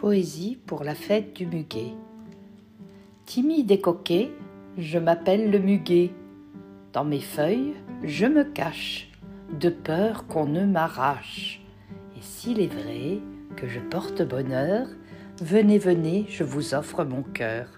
Poésie pour la fête du muguet. Timide et coquet, je m'appelle le muguet. Dans mes feuilles, je me cache, de peur qu'on ne m'arrache. Et s'il est vrai que je porte bonheur, venez, venez, je vous offre mon cœur.